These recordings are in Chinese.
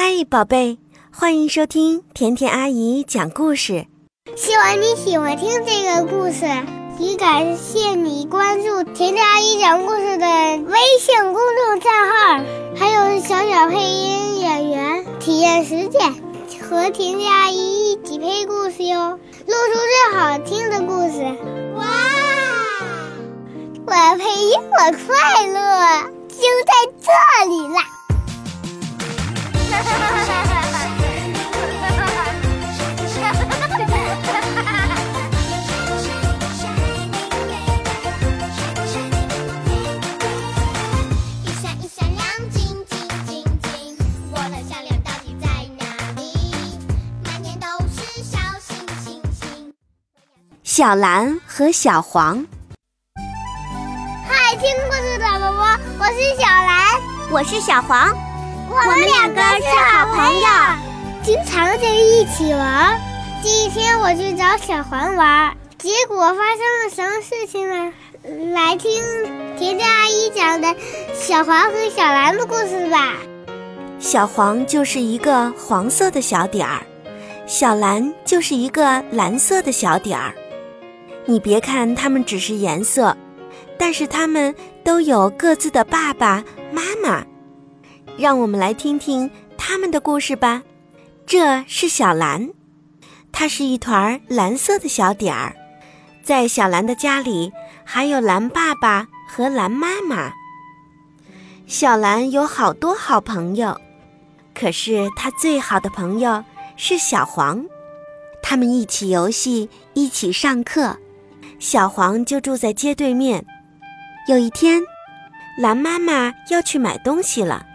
嗨，宝贝，欢迎收听甜甜阿姨讲故事。希望你喜欢听这个故事，也感谢你关注甜甜阿姨讲故事的微信公众账号，还有小小配音演员体验实践，和甜甜阿姨一起配故事哟，录出最好听的故事。哇！我要配音，我快乐就在这里啦！小蓝和小黄，嗨，听故事的宝宝，我是小蓝，我是小黄，我们两个是好朋友，经常在一起玩。第一天我去找小黄玩，结果发生了什么事情呢？来听甜甜阿姨讲的小黄和小蓝的故事吧。小黄就是一个黄色的小点儿，小蓝就是一个蓝色的小点儿。你别看它们只是颜色，但是它们都有各自的爸爸妈妈。让我们来听听他们的故事吧。这是小蓝，它是一团蓝色的小点儿。在小蓝的家里，还有蓝爸爸和蓝妈妈。小蓝有好多好朋友，可是他最好的朋友是小黄。他们一起游戏，一起上课。小黄就住在街对面。有一天，蓝妈妈要去买东西了，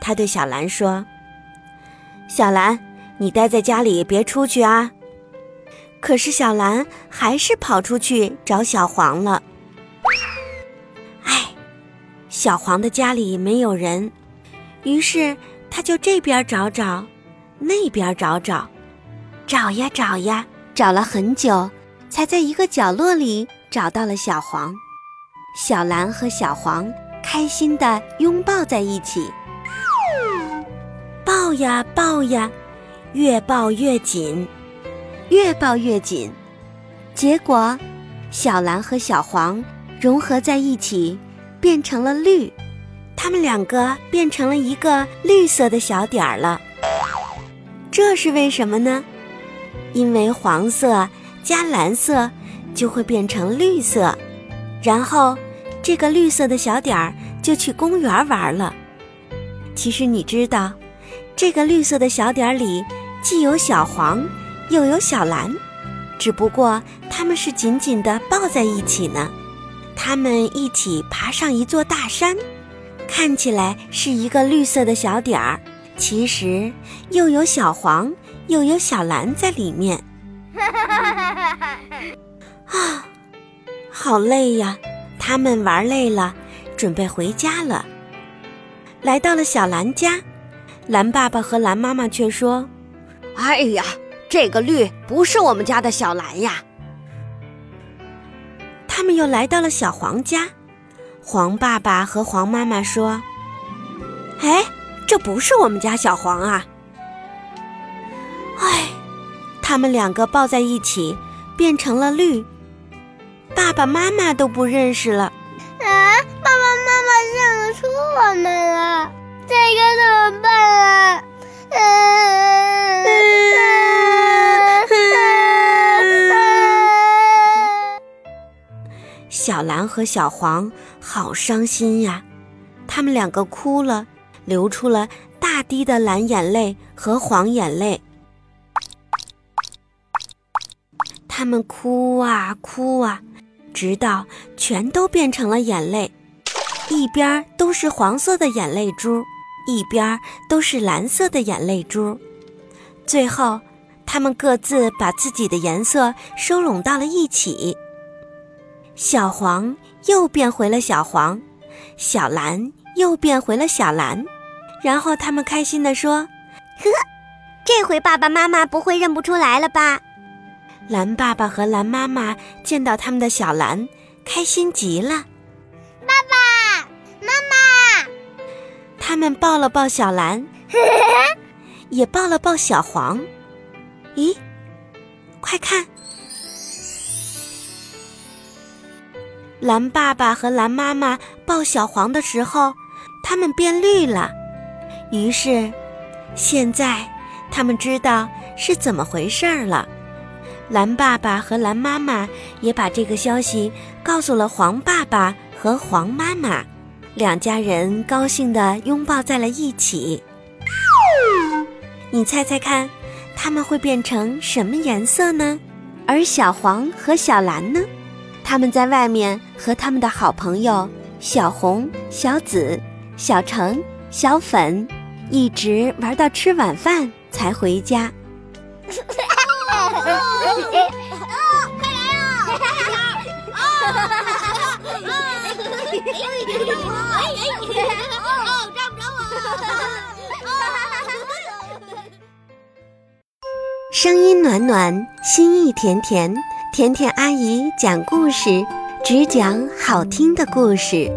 她对小蓝说：“小蓝，你待在家里，别出去啊。”可是小蓝还是跑出去找小黄了。唉，小黄的家里没有人，于是他就这边找找，那边找找，找呀找呀，找了很久，才在一个角落里找到了小黄。小蓝和小黄开心地拥抱在一起，抱呀抱呀，越抱越紧。越抱越紧，结果，小蓝和小黄融合在一起，变成了绿，它们两个变成了一个绿色的小点儿了。这是为什么呢？因为黄色加蓝色就会变成绿色，然后这个绿色的小点儿就去公园玩了。其实你知道，这个绿色的小点儿里既有小黄。又有小蓝，只不过他们是紧紧地抱在一起呢。他们一起爬上一座大山，看起来是一个绿色的小点儿，其实又有小黄又有小蓝在里面。啊，好累呀！他们玩累了，准备回家了。来到了小蓝家，蓝爸爸和蓝妈妈却说：“哎呀！”这个绿不是我们家的小蓝呀。他们又来到了小黄家，黄爸爸和黄妈妈说：“哎，这不是我们家小黄啊。”他们两个抱在一起，变成了绿。爸爸妈妈都不认识了。啊，爸爸妈妈认不出我们了，这该怎么办啊？小蓝和小黄好伤心呀，他们两个哭了，流出了大滴的蓝眼泪和黄眼泪。他们哭啊哭啊，直到全都变成了眼泪，一边都是黄色的眼泪珠，一边都是蓝色的眼泪珠。最后，他们各自把自己的颜色收拢到了一起。小黄又变回了小黄，小蓝又变回了小蓝，然后他们开心地说：“呵，这回爸爸妈妈不会认不出来了吧？”蓝爸爸和蓝妈妈见到他们的小蓝，开心极了。爸爸妈妈，他们抱了抱小蓝，也抱了抱小黄。咦，快看！蓝爸爸和蓝妈妈抱小黄的时候，它们变绿了。于是，现在他们知道是怎么回事儿了。蓝爸爸和蓝妈妈也把这个消息告诉了黄爸爸和黄妈妈，两家人高兴地拥抱在了一起。你猜猜看，他们会变成什么颜色呢？而小黄和小蓝呢？他们在外面和他们的好朋友小红、小紫、小橙、小粉，一直玩到吃晚饭才回家。声音暖暖，心意甜甜，甜甜阿姨讲故事，只讲好听的故事。